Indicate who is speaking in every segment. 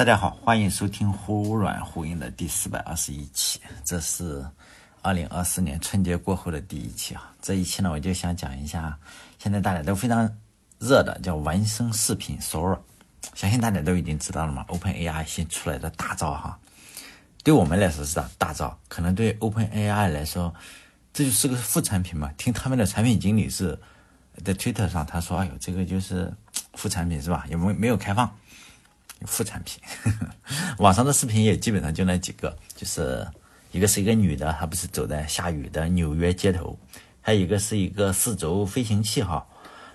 Speaker 1: 大家好，欢迎收听忽软忽硬的第四百二十一期，这是二零二四年春节过后的第一期啊。这一期呢，我就想讲一下现在大家都非常热的叫纹身视频 Sora，相信大家都已经知道了嘛，OpenAI 新出来的大招哈。对我们来说是大大招，可能对 OpenAI 来说，这就是个副产品嘛。听他们的产品经理是在 Twitter 上他说：“哎呦，这个就是副产品是吧？也没没有开放。”副产品，网上的视频也基本上就那几个，就是一个是一个女的，她不是走在下雨的纽约街头，还有一个是一个四轴飞行器哈，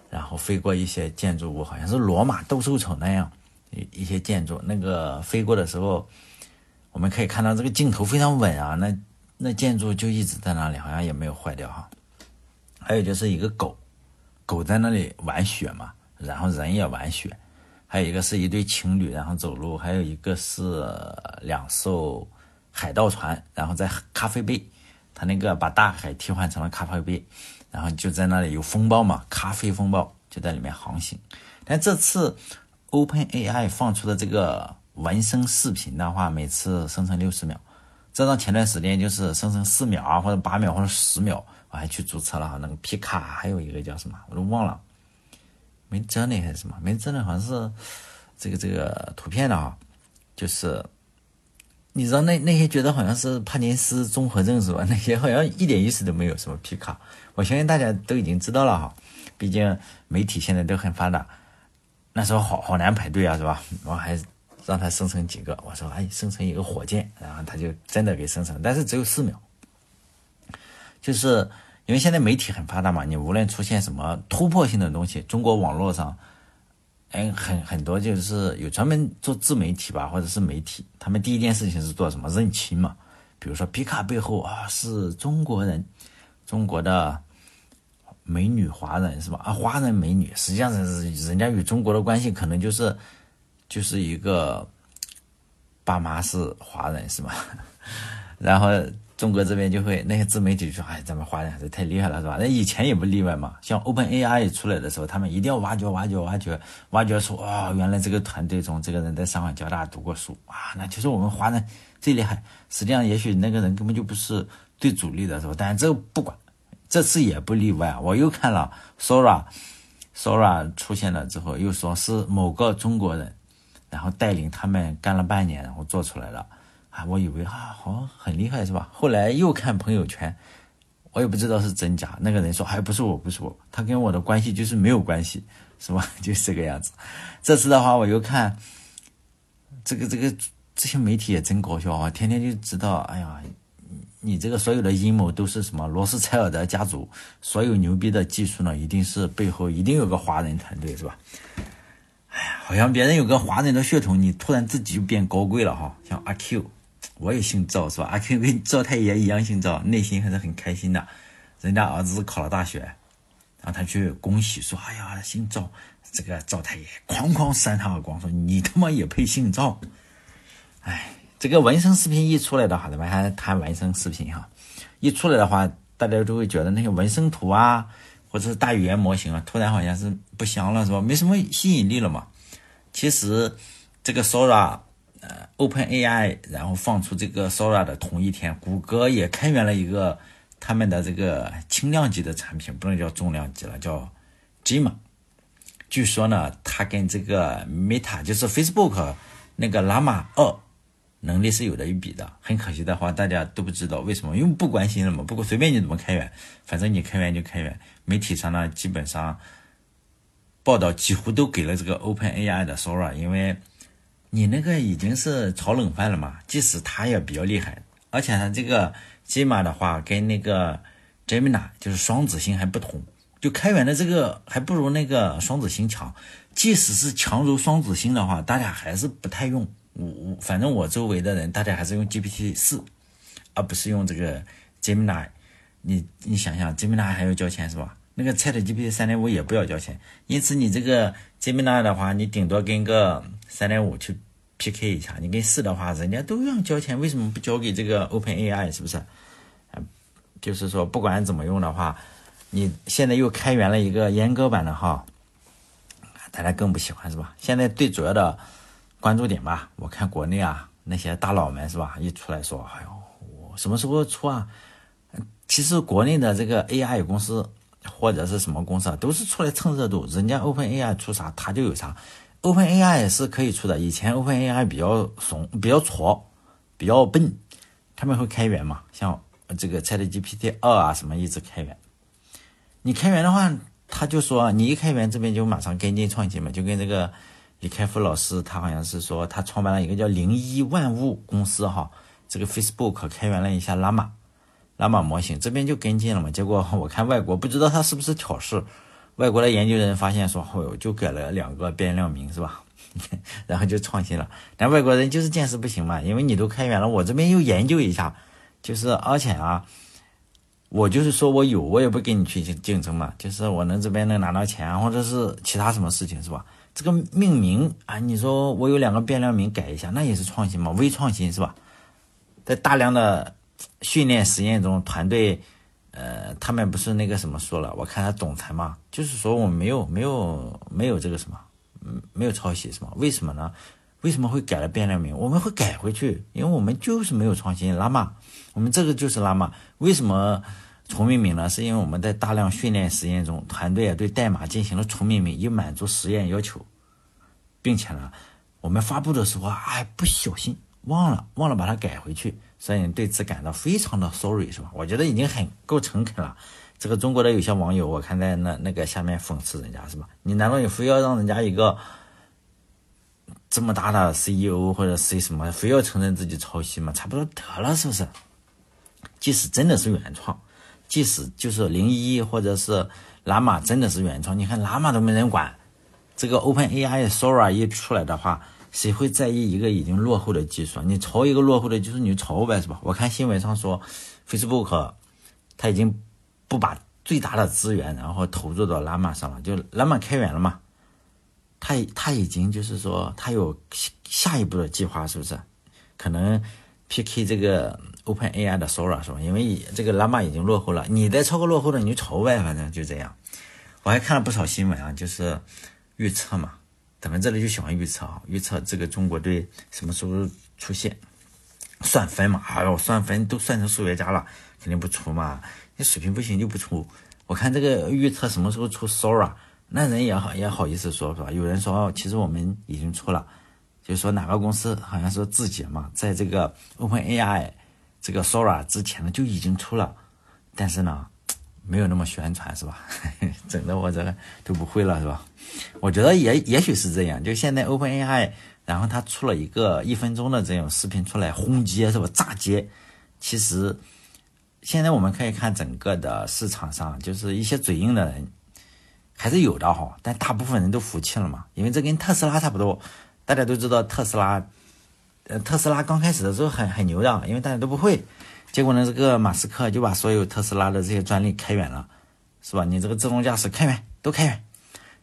Speaker 1: 然后飞过一些建筑物，好像是罗马斗兽场那样一一些建筑，那个飞过的时候，我们可以看到这个镜头非常稳啊，那那建筑就一直在那里，好像也没有坏掉哈。还有就是一个狗，狗在那里玩雪嘛，然后人也玩雪。还有一个是一对情侣，然后走路；还有一个是两艘海盗船，然后在咖啡杯，他那个把大海替换成了咖啡杯，然后就在那里有风暴嘛，咖啡风暴就在里面航行。但这次 Open AI 放出的这个纹身视频的话，每次生成六十秒，这张前段时间就是生成四秒啊，或者八秒或者十秒，我还去注册了哈，那个皮卡，还有一个叫什么，我都忘了。没真的还是什么？没真的，好像是这个这个图片的啊，就是你知道那那些觉得好像是帕金斯综合症是吧？那些好像一点意思都没有。什么皮卡，我相信大家都已经知道了哈。毕竟媒体现在都很发达，那时候好好难排队啊，是吧？我还让他生成几个，我说哎，生成一个火箭，然后他就真的给生成，但是只有四秒，就是。因为现在媒体很发达嘛，你无论出现什么突破性的东西，中国网络上，哎，很很多就是有专门做自媒体吧，或者是媒体，他们第一件事情是做什么认亲嘛？比如说皮卡背后啊是中国人，中国的美女华人是吧？啊，华人美女，实际上是人家与中国的关系可能就是就是一个爸妈是华人是吧？然后。中国这边就会那些自媒体说：“哎，咱们华人还是太厉害了，是吧？”那以前也不例外嘛。像 Open AI 出来的时候，他们一定要挖掘、挖掘、挖掘、挖掘出啊，原来这个团队中这个人在上海交大读过书啊，那就是我们华人最厉害。实际上，也许那个人根本就不是最主力的，是吧？但这个不管，这次也不例外。我又看了 Sora，Sora 出现了之后，又说是某个中国人，然后带领他们干了半年，然后做出来了。啊，我以为啊，好像很厉害是吧？后来又看朋友圈，我也不知道是真假。那个人说，还不是我，不是我，他跟我的关系就是没有关系，是吧？就是这个样子。这次的话，我又看这个这个这些媒体也真搞笑啊，天天就知道，哎呀，你这个所有的阴谋都是什么？罗斯柴尔德家族所有牛逼的技术呢，一定是背后一定有个华人团队，是吧？哎呀，好像别人有个华人的血统，你突然自己就变高贵了哈，像阿 Q。我也姓赵是吧？阿 Q 跟赵太爷一样姓赵，内心还是很开心的。人家儿子考了大学，然后他去恭喜说：“哎呀，姓赵，这个赵太爷哐哐扇他耳光，说你他妈也配姓赵？”哎，这个纹身视频一出来的话，咱们还谈纹身视频哈。一出来的话，大家都会觉得那些纹身图啊，或者是大语言模型啊，突然好像是不香了是吧？没什么吸引力了嘛。其实这个 Sora。呃，Open AI，然后放出这个 Sora 的同一天，谷歌也开源了一个他们的这个轻量级的产品，不能叫重量级了，叫 GEMA。据说呢，它跟这个 Meta，就是 Facebook 那个 Llama 二能力是有的一比的。很可惜的话，大家都不知道为什么，因为不关心了嘛。不过随便你怎么开源，反正你开源就开源。媒体上呢，基本上报道几乎都给了这个 Open AI 的 Sora，因为。你那个已经是炒冷饭了嘛？即使它也比较厉害，而且呢这个 Gemma 的话跟那个 Gemini 就是双子星还不同，就开源的这个还不如那个双子星强。即使是强如双子星的话，大家还是不太用。我我反正我周围的人，大家还是用 GPT 四，而不是用这个 Gemini。你你想想，Gemini 还要交钱是吧？那个 Chat GPT 三点五也不要交钱，因此你这个 Gemini 的话，你顶多跟个三点五去。PK 一下，你跟四的话，人家都要交钱，为什么不交给这个 Open AI？是不是？嗯，就是说不管怎么用的话，你现在又开源了一个阉割版的哈，大家更不喜欢是吧？现在最主要的关注点吧。我看国内啊那些大佬们是吧，一出来说，哎呦，我什么时候出啊？其实国内的这个 AI 公司或者是什么公司啊，都是出来蹭热度，人家 OpenAI 出啥，他就有啥。OpenAI 也是可以出的，以前 OpenAI 比较怂，比较挫，比较笨，他们会开源嘛？像这个 ChatGPT 二啊什么一直开源。你开源的话，他就说你一开源，这边就马上跟进创新嘛，就跟这个李开复老师，他好像是说他创办了一个叫零一万物公司哈，这个 Facebook 开源了一下 Llama，Llama 模型，这边就跟进了嘛。结果我看外国不知道他是不是挑事。外国的研究人发现说，哦哟，就改了两个变量名是吧？然后就创新了。但外国人就是见识不行嘛，因为你都开源了，我这边又研究一下，就是而且啊，我就是说我有，我也不跟你去竞争嘛，就是我能这边能拿到钱，或者是其他什么事情是吧？这个命名啊，你说我有两个变量名改一下，那也是创新嘛，微创新是吧？在大量的训练实验中，团队。呃，他们不是那个什么说了？我看他总裁嘛，就是说我们没有没有没有这个什么，嗯，没有抄袭是吗？为什么呢？为什么会改了变量名？我们会改回去，因为我们就是没有创新。拉玛，我们这个就是拉玛。为什么重命名呢？是因为我们在大量训练实验中，团队啊对代码进行了重命名，以满足实验要求，并且呢，我们发布的时候哎不小心忘了忘了把它改回去。所以对此感到非常的 sorry 是吧？我觉得已经很够诚恳了。这个中国的有些网友，我看在那那个下面讽刺人家是吧？你难道你非要让人家一个这么大的 CEO 或者 C 什么，非要承认自己抄袭吗？差不多得了是不是？即使真的是原创，即使就是零一或者是拉玛真的是原创，你看拉玛都没人管，这个 OpenAI Sora 一出来的话。谁会在意一个已经落后的技术？你抄一个落后的，就是你抄呗，是吧？我看新闻上说，Facebook，他已经不把最大的资源然后投入到 Llama 上了，就 Llama 开源了嘛，他他已经就是说他有下一步的计划，是不是？可能 PK 这个 OpenAI 的 Sora 是吧？因为这个 Llama 已经落后了，你再超个落后的，你就抄呗，反正就这样。我还看了不少新闻啊，就是预测嘛。咱们这里就喜欢预测啊，预测这个中国队什么时候出现，算分嘛？哎呦，算分都算成数学家了，肯定不出嘛。你水平不行就不出。我看这个预测什么时候出 Sora，那人也好也好意思说是吧？有人说哦其实我们已经出了，就是说哪个公司好像说自己嘛，在这个 OpenAI 这个 Sora 之前呢就已经出了，但是呢。没有那么宣传是吧？整的我这个都不会了是吧？我觉得也也许是这样，就现在 OpenAI，然后它出了一个一分钟的这种视频出来轰街是吧？炸街。其实现在我们可以看整个的市场上，就是一些嘴硬的人还是有的哈，但大部分人都服气了嘛，因为这跟特斯拉差不多。大家都知道特斯拉，呃，特斯拉刚开始的时候很很牛的，因为大家都不会。结果呢，这个马斯克就把所有特斯拉的这些专利开源了，是吧？你这个自动驾驶开源都开源，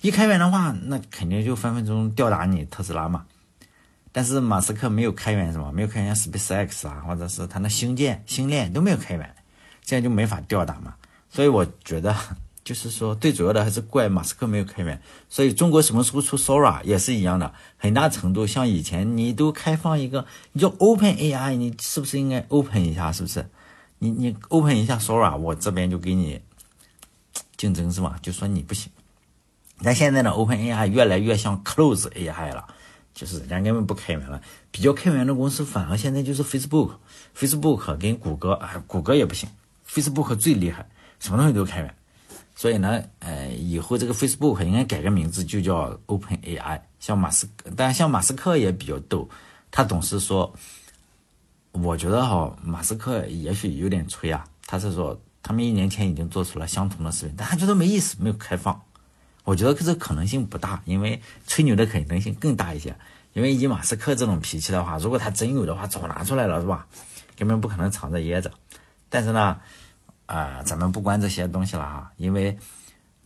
Speaker 1: 一开源的话，那肯定就分分钟吊打你特斯拉嘛。但是马斯克没有开源什么，没有开源 SpaceX 啊，或者是他那星舰、星链都没有开源，这样就没法吊打嘛。所以我觉得。就是说，最主要的还是怪马斯克没有开源，所以中国什么时候出 Sora 也是一样的，很大程度像以前你都开放一个，你就 Open AI，你是不是应该 Open 一下？是不是？你你 Open 一下 Sora，我这边就给你竞争是吧？就说你不行。但现在呢，Open AI 越来越像 Close AI 了，就是人家根本不开源了。比较开源的公司反而现在就是 Facebook，Facebook 跟谷歌，哎，谷歌也不行，Facebook 最厉害，什么东西都开源。所以呢，呃，以后这个 Facebook 应该改个名字，就叫 Open AI。像马斯，但像马斯克也比较逗，他总是说，我觉得哈，马斯克也许有点吹啊。他是说，他们一年前已经做出了相同的视频，但他觉得没意思，没有开放。我觉得这可能性不大，因为吹牛的可能性更大一些。因为以马斯克这种脾气的话，如果他真有的话，早拿出来了，是吧？根本不可能藏着掖着。但是呢。啊，咱们不管这些东西了哈，因为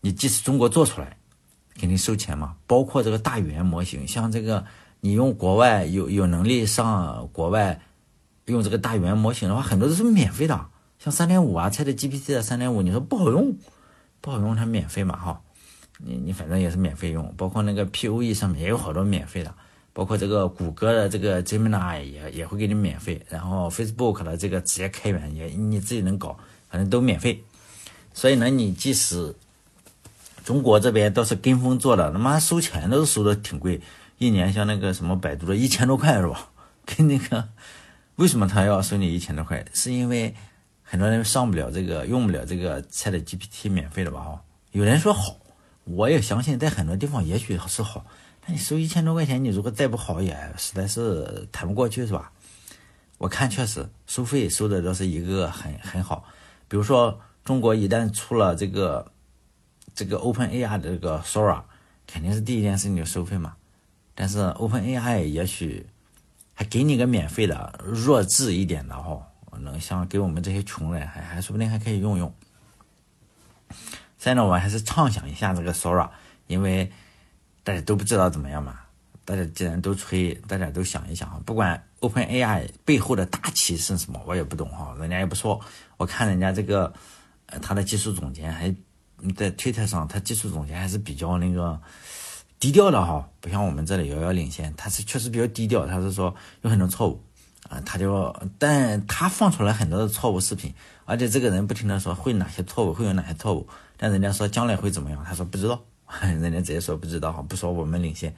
Speaker 1: 你即使中国做出来，肯定收钱嘛。包括这个大语言模型，像这个你用国外有有能力上国外用这个大语言模型的话，很多都是免费的。像三点五啊，Chat GPT 的三点五，你说不好用，不好用，它免费嘛哈。你你反正也是免费用，包括那个 P O E 上面也有好多免费的，包括这个谷歌的这个 Gemini 也也会给你免费，然后 Facebook 的这个直接开源也你自己能搞，反正都免费。所以呢，你即使中国这边都是跟风做的，他妈收钱都收的挺贵，一年像那个什么百度的一千多块是吧？跟那个为什么他要收你一千多块？是因为很多人上不了这个，用不了这个 Chat GPT 免费的吧？哈，有人说好，我也相信在很多地方也许是好。那你收一千多块钱，你如果再不好，也实在是谈不过去，是吧？我看确实收费收的都是一个很很好。比如说，中国一旦出了这个这个 Open AI 的这个 Sora，肯定是第一件事情就收费嘛。但是 Open AI 也许还给你个免费的弱智一点的哈，能像给我们这些穷人还还说不定还可以用用。现在呢，我还是畅想一下这个 Sora，因为。大家都不知道怎么样嘛？大家既然都吹，大家都想一想哈。不管 Open AI 背后的大旗是什么，我也不懂哈。人家也不说，我看人家这个，呃，他的技术总监还在推特上，他技术总监还是比较那个低调的哈，不像我们这里遥遥领先。他是确实比较低调，他是说有很多错误啊，他就，但他放出来很多的错误视频，而且这个人不停的说会哪些错误，会有哪些错误，但人家说将来会怎么样，他说不知道。人家直接说不知道哈，不说我们领先。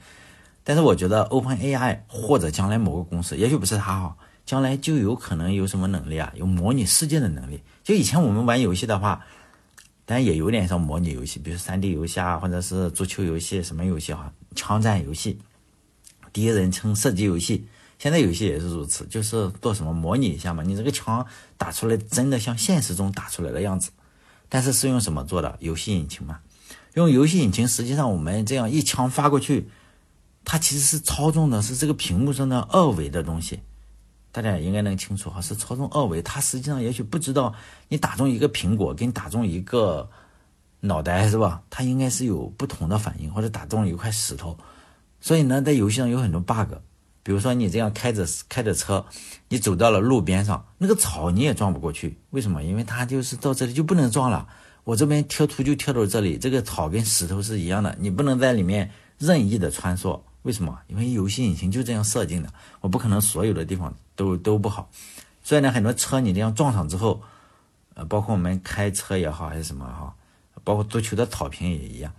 Speaker 1: 但是我觉得 Open AI 或者将来某个公司，也许不是他哈，将来就有可能有什么能力啊？有模拟世界的能力。就以前我们玩游戏的话，当然也有点像模拟游戏，比如三 D 游戏啊，或者是足球游戏什么游戏哈，枪战游戏、第一人称射击游戏。现在游戏也是如此，就是做什么模拟一下嘛，你这个枪打出来真的像现实中打出来的样子。但是是用什么做的？游戏引擎嘛。用游戏引擎，实际上我们这样一枪发过去，它其实是操纵的是这个屏幕上的二维的东西，大家应该能清楚哈，是操纵二维。它实际上也许不知道你打中一个苹果跟打中一个脑袋是吧？它应该是有不同的反应，或者打中一块石头。所以呢，在游戏上有很多 bug，比如说你这样开着开着车，你走到了路边上，那个草你也撞不过去，为什么？因为它就是到这里就不能撞了。我这边贴图就贴到这里，这个草跟石头是一样的，你不能在里面任意的穿梭。为什么？因为游戏引擎就这样设定的，我不可能所有的地方都都不好。所以呢，很多车你这样撞上之后，呃，包括我们开车也好还是什么哈，包括足球的草坪也一样，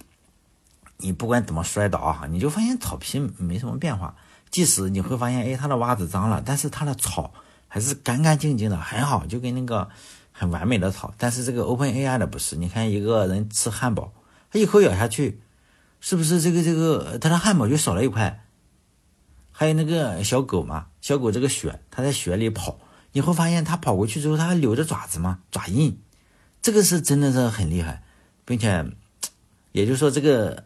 Speaker 1: 你不管怎么摔倒哈，你就发现草坪没什么变化。即使你会发现，哎，它的袜子脏了，但是它的草还是干干净净的，很好，就跟那个。很完美的草，但是这个 Open AI 的不是。你看一个人吃汉堡，他一口咬下去，是不是这个这个他的汉堡就少了一块？还有那个小狗嘛，小狗这个血，它在血里跑，你会发现它跑过去之后，它还留着爪子嘛，爪印，这个是真的是很厉害，并且，也就是说，这个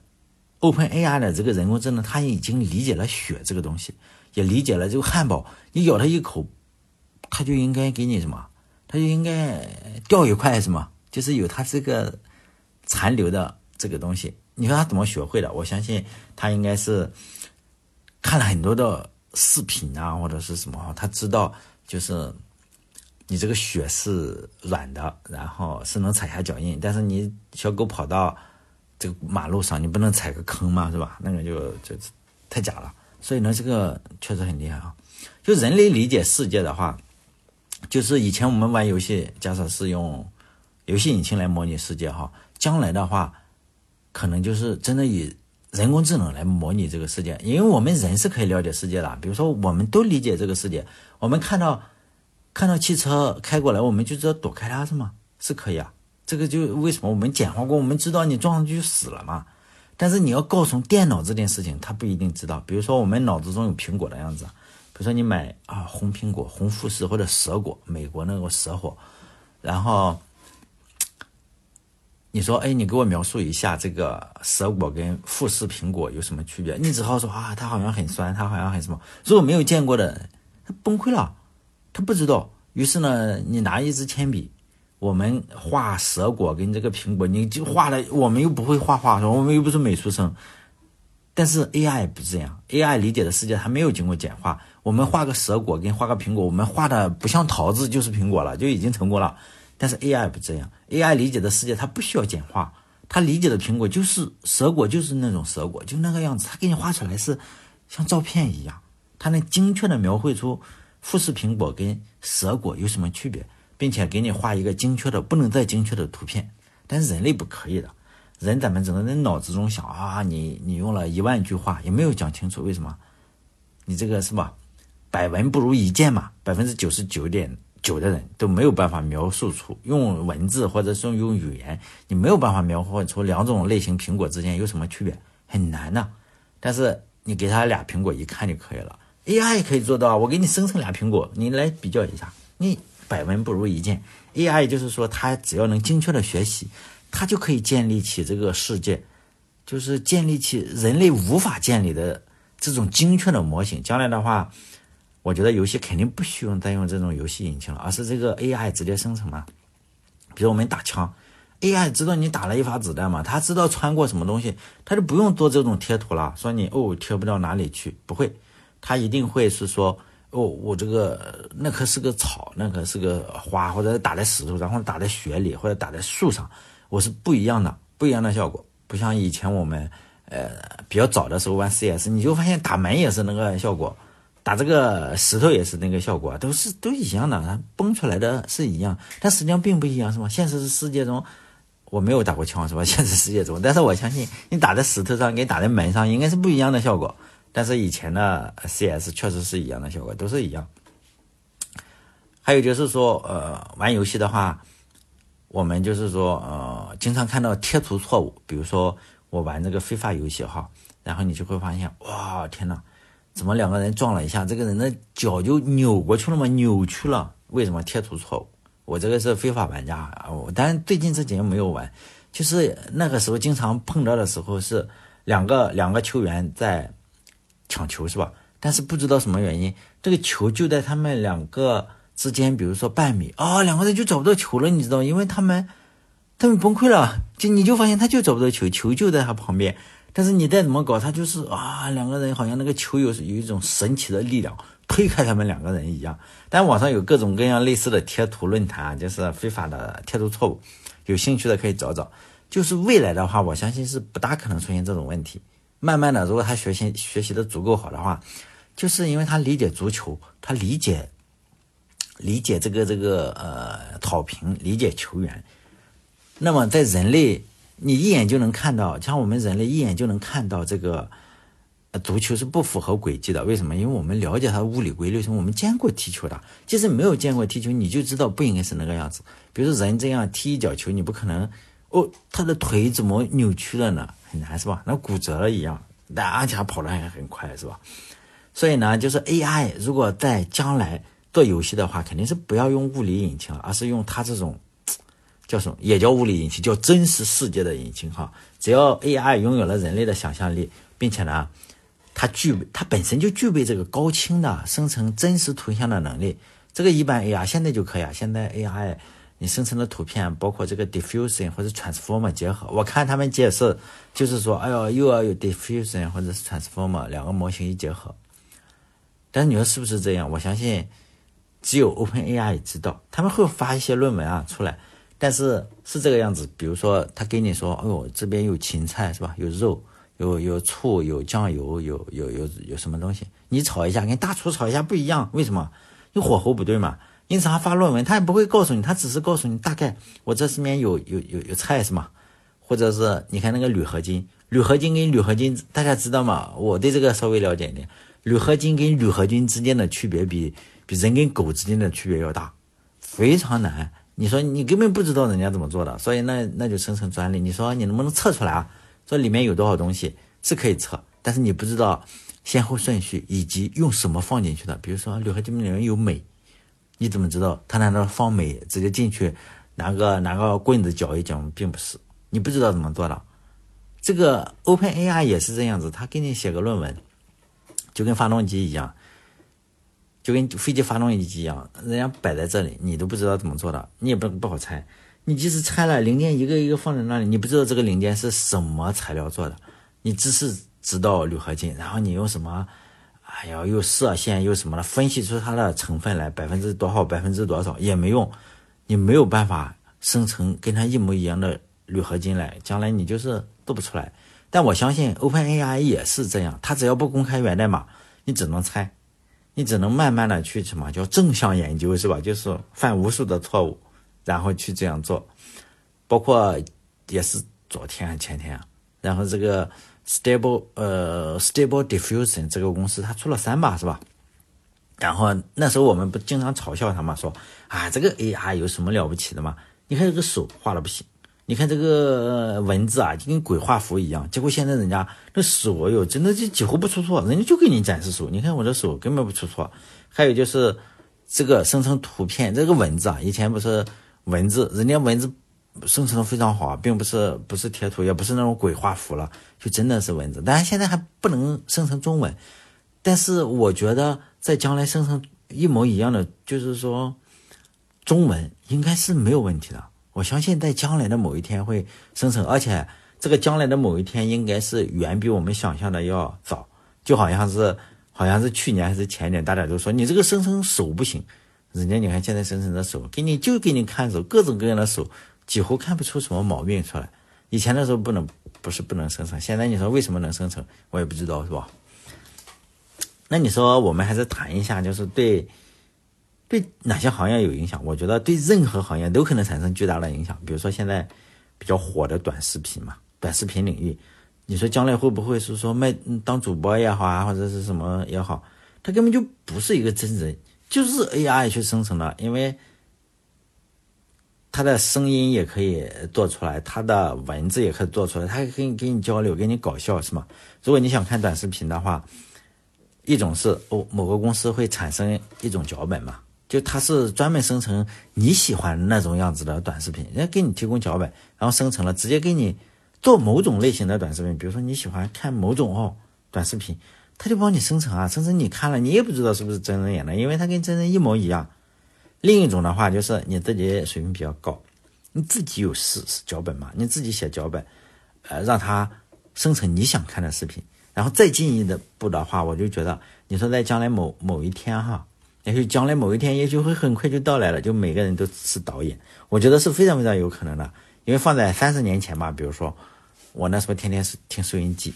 Speaker 1: Open AI 的这个人工智能，它已经理解了血这个东西，也理解了这个汉堡，你咬它一口，它就应该给你什么？它就应该掉一块是吗？就是有它这个残留的这个东西。你说他怎么学会的？我相信他应该是看了很多的视频啊，或者是什么，他知道就是你这个血是软的，然后是能踩下脚印。但是你小狗跑到这个马路上，你不能踩个坑嘛，是吧？那个就就太假了。所以呢，这个确实很厉害啊。就人类理解世界的话。就是以前我们玩游戏，假设是用游戏引擎来模拟世界哈，将来的话，可能就是真的以人工智能来模拟这个世界，因为我们人是可以了解世界的，比如说我们都理解这个世界，我们看到看到汽车开过来，我们就知道躲开它是吗？是可以啊，这个就为什么我们简化过，我们知道你撞上去就死了嘛，但是你要告诉电脑这件事情，它不一定知道，比如说我们脑子中有苹果的样子。比如说你买啊红苹果、红富士或者蛇果，美国那个蛇果，然后你说哎，你给我描述一下这个蛇果跟富士苹果有什么区别？你只好说啊，它好像很酸，它好像很什么。如果没有见过的，他崩溃了，他不知道。于是呢，你拿一支铅笔，我们画蛇果跟这个苹果，你就画了，我们又不会画画，我们又不是美术生。但是 AI 不这样，AI 理解的世界还没有经过简化。我们画个蛇果跟画个苹果，我们画的不像桃子就是苹果了，就已经成功了。但是 AI 不这样，AI 理解的世界它不需要简化，它理解的苹果就是蛇果，就是那种蛇果，就那个样子，它给你画出来是像照片一样，它能精确的描绘出富士苹果跟蛇果有什么区别，并且给你画一个精确的不能再精确的图片。但是人类不可以的，人咱们只能在脑子中想啊，你你用了一万句话也没有讲清楚为什么，你这个是吧？百闻不如一见嘛，百分之九十九点久的人都没有办法描述出用文字或者是用语言，你没有办法描绘出两种类型苹果之间有什么区别，很难的。但是你给他俩苹果一看就可以了，AI 也可以做到，我给你生成俩苹果，你来比较一下，你百闻不如一见。AI 就是说，它只要能精确的学习，它就可以建立起这个世界，就是建立起人类无法建立的这种精确的模型。将来的话。我觉得游戏肯定不需要再用这种游戏引擎了，而是这个 AI 直接生成嘛。比如我们打枪，AI 知道你打了一发子弹嘛，它知道穿过什么东西，它就不用做这种贴图了。说你哦贴不到哪里去，不会，它一定会是说哦我这个那棵是个草，那棵是个花，或者打在石头，然后打在雪里，或者打在树上，我是不一样的，不一样的效果。不像以前我们呃比较早的时候玩 CS，你就发现打门也是那个效果。打这个石头也是那个效果，都是都一样的，它崩出来的是一样，但实际上并不一样，是吧？现实世界中，我没有打过枪，是吧？现实世界中，但是我相信你打在石头上，跟打在门上应该是不一样的效果。但是以前的 CS 确实是一样的效果，都是一样。还有就是说，呃，玩游戏的话，我们就是说，呃，经常看到贴图错误，比如说我玩这个非法游戏哈，然后你就会发现，哇，天呐！怎么两个人撞了一下，这个人的脚就扭过去了嘛？扭曲了？为什么贴图错误？我这个是非法玩家啊！我但最近这几年没有玩，就是那个时候经常碰到的时候是两个两个球员在抢球是吧？但是不知道什么原因，这个球就在他们两个之间，比如说半米啊，两个人就找不到球了，你知道？因为他们他们崩溃了，就你就发现他就找不到球，球就在他旁边。但是你再怎么搞，他就是啊，两个人好像那个球有有一种神奇的力量推开他们两个人一样。但网上有各种各样类似的贴图论坛，就是非法的贴图错误，有兴趣的可以找找。就是未来的话，我相信是不大可能出现这种问题。慢慢的，如果他学习学习的足够好的话，就是因为他理解足球，他理解理解这个这个呃草坪，理解球员，那么在人类。你一眼就能看到，像我们人类一眼就能看到这个，呃，足球是不符合轨迹的。为什么？因为我们了解它的物理规律，是我们见过踢球的。即使没有见过踢球，你就知道不应该是那个样子。比如说人这样踢一脚球，你不可能，哦，他的腿怎么扭曲了呢？很难是吧？那骨折了一样，但而且跑得还很快是吧？所以呢，就是 AI 如果在将来做游戏的话，肯定是不要用物理引擎，而是用它这种。叫什么？也叫物理引擎，叫真实世界的引擎哈。只要 AI 拥有了人类的想象力，并且呢，它具备，它本身就具备这个高清的生成真实图像的能力。这个一般 AI 现在就可以啊。现在 AI 你生成的图片，包括这个 diffusion 或者 transformer 结合，我看他们解释就是说，哎呦，又要有 diffusion 或者是 transformer 两个模型一结合。但是你说是不是这样？我相信只有 OpenAI 知道，他们会发一些论文啊出来。但是是这个样子，比如说他给你说，哦，这边有芹菜是吧？有肉，有有醋，有酱油，有有有有什么东西？你炒一下，跟大厨炒一下不一样，为什么？你火候不对嘛。因此他发论文，他也不会告诉你，他只是告诉你大概，我这里面有有有有菜是吗？或者是你看那个铝合金，铝合金跟铝合金，大家知道吗？我对这个稍微了解一点，铝合金跟铝合金之间的区别比比人跟狗之间的区别要大，非常难。你说你根本不知道人家怎么做的，所以那那就生成专利。你说你能不能测出来啊？说里面有多少东西是可以测，但是你不知道先后顺序以及用什么放进去的。比如说铝合金里面有镁，你怎么知道？他难道放镁直接进去拿个拿个棍子搅一搅？并不是，你不知道怎么做的。这个 Open AI 也是这样子，他给你写个论文，就跟发动机一样。就跟飞机发动机一样，人家摆在这里，你都不知道怎么做的，你也不不好拆。你即使拆了零件，一个一个放在那里，你不知道这个零件是什么材料做的，你只是知道铝合金，然后你用什么，哎呀，又射线又什么的，分析出它的成分来，百分之多少，百分之多少也没用，你没有办法生成跟它一模一样的铝合金来，将来你就是做不出来。但我相信 OpenAI 也是这样，它只要不公开源代码，你只能猜，你只能慢慢的去什么叫正向研究，是吧？就是犯无数的错误，然后去这样做。包括也是昨天前天，然后这个 Stable 呃 Stable Diffusion 这个公司它出了三把，是吧？然后那时候我们不经常嘲笑他嘛，说啊这个 AI 有什么了不起的嘛？你看这个手画的不行，你看这个文字啊就跟鬼画符一样。结果现在人家那手哟，真的就几乎不出错，人家就给你展示手，你看我的手根本不出错。还有就是这个生成图片，这个文字啊，以前不是文字，人家文字生成的非常好，并不是不是贴图，也不是那种鬼画符了，就真的是文字。但是现在还不能生成中文，但是我觉得。在将来生成一模一样的，就是说，中文应该是没有问题的。我相信在将来的某一天会生成，而且这个将来的某一天应该是远比我们想象的要早。就好像是，好像是去年还是前年，大家都说你这个生成手不行，人家你看现在生成的手，给你就给你看手，各种各样的手，几乎看不出什么毛病出来。以前的时候不能，不是不能生成，现在你说为什么能生成，我也不知道，是吧？那你说，我们还是谈一下，就是对对哪些行业有影响？我觉得对任何行业都可能产生巨大的影响。比如说现在比较火的短视频嘛，短视频领域，你说将来会不会是说卖当主播也好啊，或者是什么也好，他根本就不是一个真人，就是 AI 去生成的，因为他的声音也可以做出来，他的文字也可以做出来，他可以跟你交流，跟你搞笑，是吗？如果你想看短视频的话。一种是哦，某个公司会产生一种脚本嘛，就它是专门生成你喜欢那种样子的短视频，人家给你提供脚本，然后生成了，直接给你做某种类型的短视频，比如说你喜欢看某种哦短视频，他就帮你生成啊，生成你看了你也不知道是不是真人演的，因为他跟真人一模一样。另一种的话就是你自己水平比较高，你自己有是脚本嘛，你自己写脚本，呃，让他生成你想看的视频。然后再进一步的话，我就觉得，你说在将来某某一天哈，也许将来某一天，也许会很快就到来了，就每个人都是导演，我觉得是非常非常有可能的。因为放在三十年前吧，比如说我那时候天天是听收音机，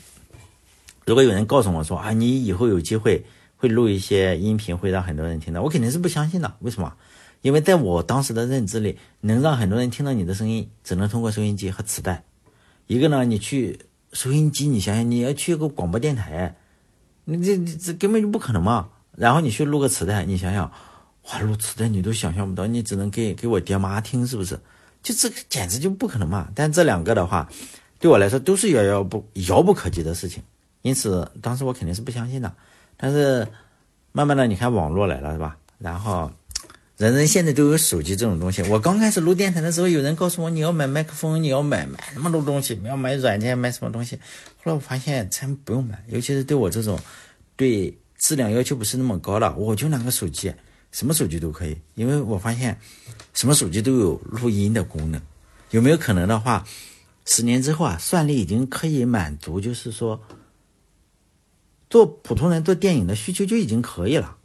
Speaker 1: 如果有人告诉我说啊，你以后有机会会录一些音频，会让很多人听到，我肯定是不相信的。为什么？因为在我当时的认知里，能让很多人听到你的声音，只能通过收音机和磁带。一个呢，你去。收音机，你想想，你要去一个广播电台，你这这根本就不可能嘛。然后你去录个磁带，你想想，哇，录磁带你都想象不到，你只能给给我爹妈听，是不是？就这个简直就不可能嘛。但这两个的话，对我来说都是遥遥不遥不可及的事情，因此当时我肯定是不相信的。但是慢慢的，你看网络来了，是吧？然后。人人现在都有手机这种东西。我刚开始录电台的时候，有人告诉我你要买麦克风，你要买买那么多东西，你要买软件，买什么东西。后来我发现真不用买，尤其是对我这种对质量要求不是那么高的，我就拿个手机，什么手机都可以。因为我发现什么手机都有录音的功能。有没有可能的话，十年之后啊，算力已经可以满足，就是说做普通人做电影的需求就已经可以了。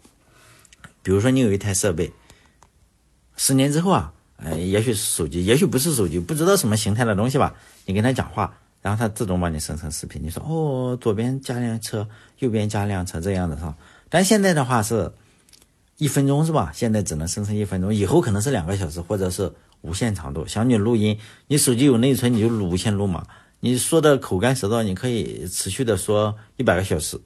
Speaker 1: 比如说你有一台设备。十年之后啊，呃，也许是手机，也许不是手机，不知道什么形态的东西吧。你跟他讲话，然后它自动帮你生成视频。你说哦，左边加辆车，右边加辆车，这样的哈。但现在的话是一分钟是吧？现在只能生成一分钟，以后可能是两个小时，或者是无限长度。想你录音，你手机有内存，你就录无限录嘛。你说的口干舌燥，你可以持续的说一百个小时。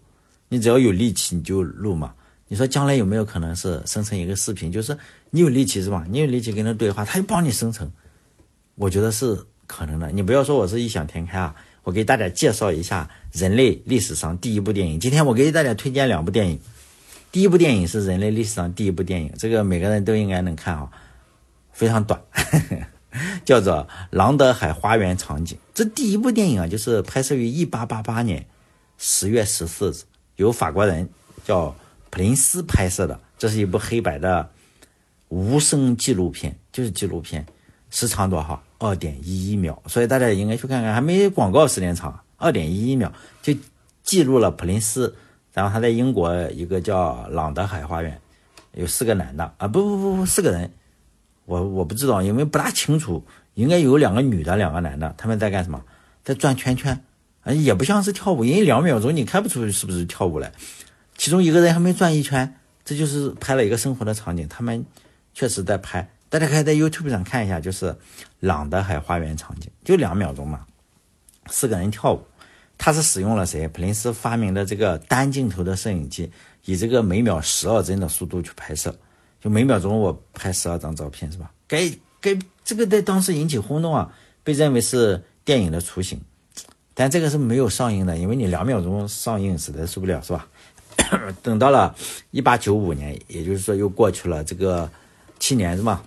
Speaker 1: 你只要有力气，你就录嘛。你说将来有没有可能是生成一个视频？就是你有力气是吧？你有力气跟他对话，他就帮你生成。我觉得是可能的。你不要说我是异想天开啊！我给大家介绍一下人类历史上第一部电影。今天我给大家推荐两部电影。第一部电影是人类历史上第一部电影，这个每个人都应该能看啊，非常短，叫做《朗德海花园场景》。这第一部电影啊，就是拍摄于一八八八年十月十四日，由法国人叫。普林斯拍摄的，这是一部黑白的无声纪录片，就是纪录片，时长多少？二点一一秒。所以大家应该去看看，还没广告时间长，二点一一秒就记录了普林斯。然后他在英国一个叫朗德海花园，有四个男的啊，不不不不，四个人，我我不知道，因为不大清楚，应该有两个女的，两个男的，他们在干什么？在转圈圈。啊也不像是跳舞，因为两秒钟你看不出是不是跳舞来。其中一个人还没转一圈，这就是拍了一个生活的场景。他们确实在拍，大家可以在 YouTube 上看一下，就是朗德海花园场景，就两秒钟嘛，四个人跳舞。他是使用了谁？普林斯发明的这个单镜头的摄影机，以这个每秒十二帧的速度去拍摄，就每秒钟我拍十二张照片，是吧？该该这个在当时引起轰动啊，被认为是电影的雏形。但这个是没有上映的，因为你两秒钟上映实在受不了，是吧？等到了一八九五年，也就是说又过去了这个七年，是吧？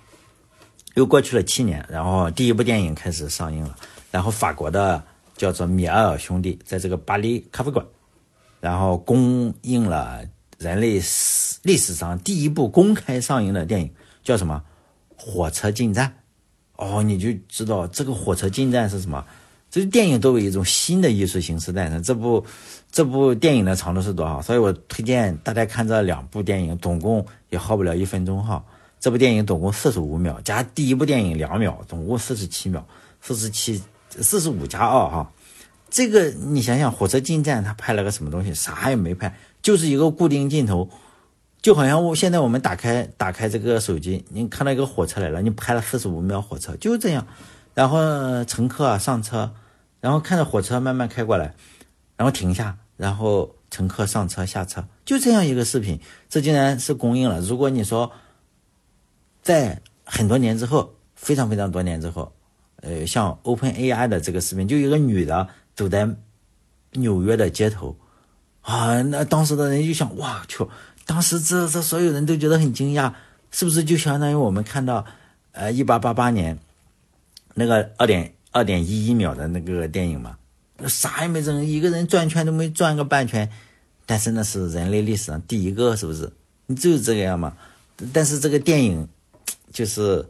Speaker 1: 又过去了七年，然后第一部电影开始上映了，然后法国的叫做米埃尔兄弟在这个巴黎咖啡馆，然后公映了人类史历史上第一部公开上映的电影，叫什么？火车进站。哦，你就知道这个火车进站是什么？这电影作为一种新的艺术形式诞生。这部这部电影的长度是多少？所以我推荐大家看这两部电影，总共也耗不了一分钟哈。这部电影总共四十五秒，加第一部电影两秒，总共四十七秒，四十七四十五加二哈。这个你想想，火车进站他拍了个什么东西？啥也没拍，就是一个固定镜头，就好像我现在我们打开打开这个手机，你看到一个火车来了，你拍了四十五秒火车，就这样。然后乘客上车。然后看着火车慢慢开过来，然后停下，然后乘客上车下车，就这样一个视频，这竟然是公映了。如果你说在很多年之后，非常非常多年之后，呃，像 Open AI 的这个视频，就一个女的走在纽约的街头，啊，那当时的人就想，哇，去，当时这这所有人都觉得很惊讶，是不是就相当于我们看到，呃，一八八八年那个二点。二点一一秒的那个电影嘛，啥也没整，一个人转圈都没转个半圈，但是那是人类历史上第一个，是不是？你就是这个样嘛。但是这个电影就是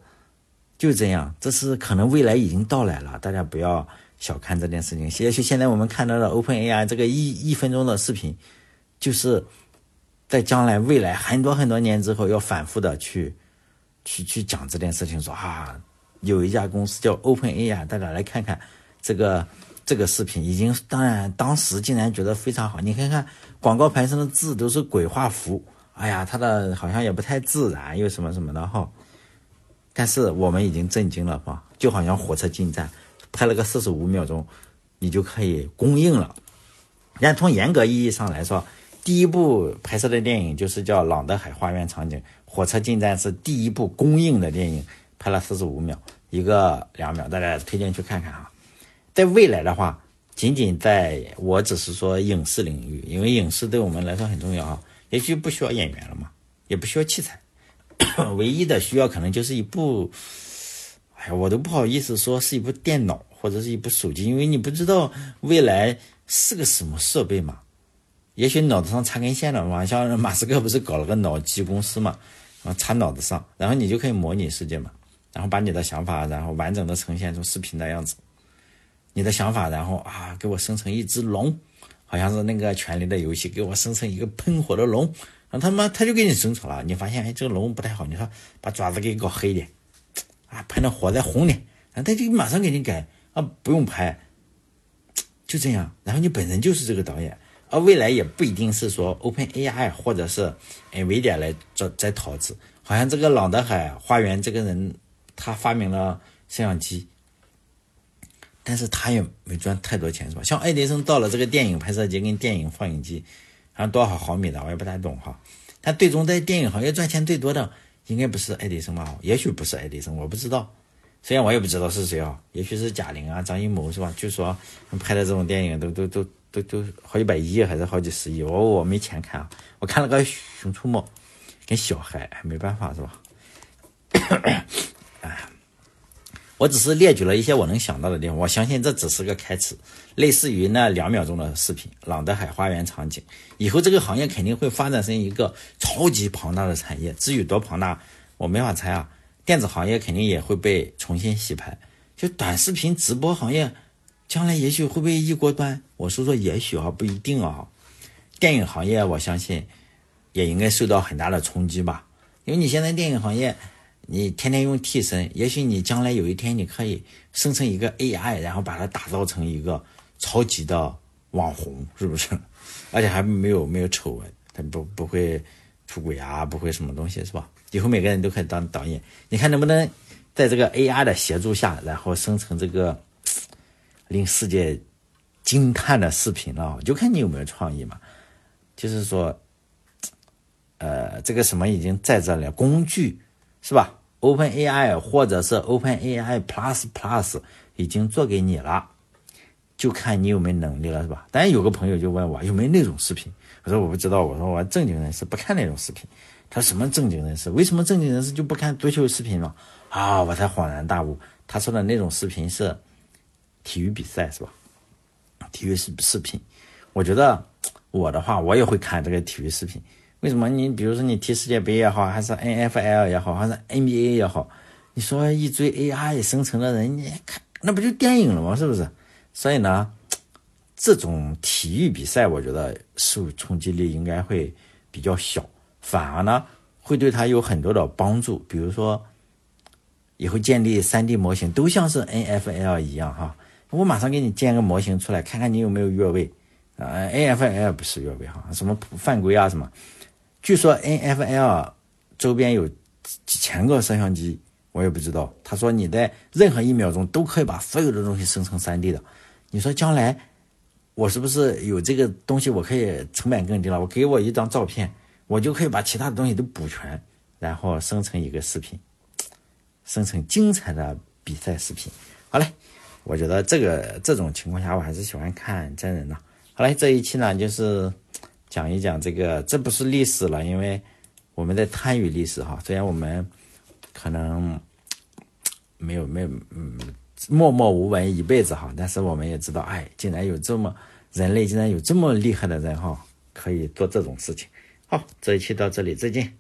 Speaker 1: 就这样，这是可能未来已经到来了，大家不要小看这件事情。也许现在我们看到的 Open AI 这个一一分钟的视频，就是在将来未来很多很多年之后要反复的去去去讲这件事情，说啊。有一家公司叫 Open AI，大家来看看这个这个视频，已经当然当时竟然觉得非常好。你看看广告牌上的字都是鬼画符，哎呀，它的好像也不太自然，又什么什么的哈。但是我们已经震惊了吧？就好像火车进站，拍了个四十五秒钟，你就可以公映了。但从严格意义上来说，第一部拍摄的电影就是叫《朗德海花园》场景，火车进站是第一部公映的电影。拍了四十五秒，一个两秒，大家推荐去看看哈。在未来的话，仅仅在我只是说影视领域，因为影视对我们来说很重要啊。也许不需要演员了嘛，也不需要器材，唯一的需要可能就是一部，哎呀，我都不好意思说是一部电脑或者是一部手机，因为你不知道未来是个什么设备嘛。也许脑子上插根线了嘛，像马斯克不是搞了个脑机公司嘛，啊，插脑子上，然后你就可以模拟世界嘛。然后把你的想法，然后完整的呈现出视频的样子。你的想法，然后啊，给我生成一只龙，好像是那个《权力的游戏》，给我生成一个喷火的龙。然后他妈他就给你生成了。你发现哎，这个龙不太好，你说把爪子给搞黑点，啊，喷的火再红点，啊，他就马上给你改啊，不用拍，就这样。然后你本人就是这个导演，而未来也不一定是说 Open AI 或者是 NVIDIA 来做在投资，好像这个朗德海花园这个人。他发明了摄像机，但是他也没赚太多钱，是吧？像爱迪生到了这个电影拍摄机跟电影放映机，好像多少毫米的，我也不太懂哈。他最终在电影行业赚钱最多的，应该不是爱迪生吧？也许不是爱迪生，我不知道。虽然我也不知道是谁啊，也许是贾玲啊、张艺谋是吧？据说拍的这种电影都都都都都好几百亿还是好几十亿，我我没钱看啊，我看了个《熊出没》，跟小孩没办法是吧？我只是列举了一些我能想到的地方，我相信这只是个开始，类似于那两秒钟的视频，朗德海花园场景，以后这个行业肯定会发展成一个超级庞大的产业。至于多庞大，我没法猜啊。电子行业肯定也会被重新洗牌，就短视频直播行业，将来也许会被一锅端。我说说也许啊，不一定啊。电影行业我相信也应该受到很大的冲击吧，因为你现在电影行业。你天天用替身，也许你将来有一天你可以生成一个 AI，然后把它打造成一个超级的网红，是不是？而且还没有没有丑闻，他不不会出轨啊，不会什么东西，是吧？以后每个人都可以当导演，你看能不能在这个 AI 的协助下，然后生成这个令世界惊叹的视频了？就看你有没有创意嘛。就是说，呃，这个什么已经在这里，工具是吧？OpenAI 或者是 OpenAI Plus Plus 已经做给你了，就看你有没有能力了，是吧？当然有个朋友就问我有没有那种视频，我说我不知道，我说我正经人士不看那种视频。他说什么正经人士？为什么正经人士就不看足球视频了？啊，我才恍然大悟。他说的那种视频是体育比赛，是吧？体育视视频。我觉得我的话，我也会看这个体育视频。为什么？你比如说你踢世界杯也好，还是 N F L 也好，还是 N B A 也好，你说一堆 A I 生成的人，你看那不就电影了吗？是不是？所以呢，这种体育比赛，我觉得受冲击力应该会比较小。反而呢，会对他有很多的帮助。比如说，以后建立三 D 模型都像是 NFL 一样哈，我马上给你建个模型出来，看看你有没有越位啊？NFL 不是越位哈，什么犯规啊什么？据说 NFL 周边有几千个摄像机，我也不知道。他说你在任何一秒钟都可以把所有的东西生成三 D 的。你说将来我是不是有这个东西？我可以成本更低了。我给我一张照片。我就可以把其他的东西都补全，然后生成一个视频，生成精彩的比赛视频。好嘞，我觉得这个这种情况下，我还是喜欢看真人的。好嘞，这一期呢就是讲一讲这个，这不是历史了，因为我们在参与历史哈。虽然我们可能没有没有嗯默默无闻一辈子哈，但是我们也知道，哎，竟然有这么人类竟然有这么厉害的人哈，可以做这种事情。好，这一期到这里，再见。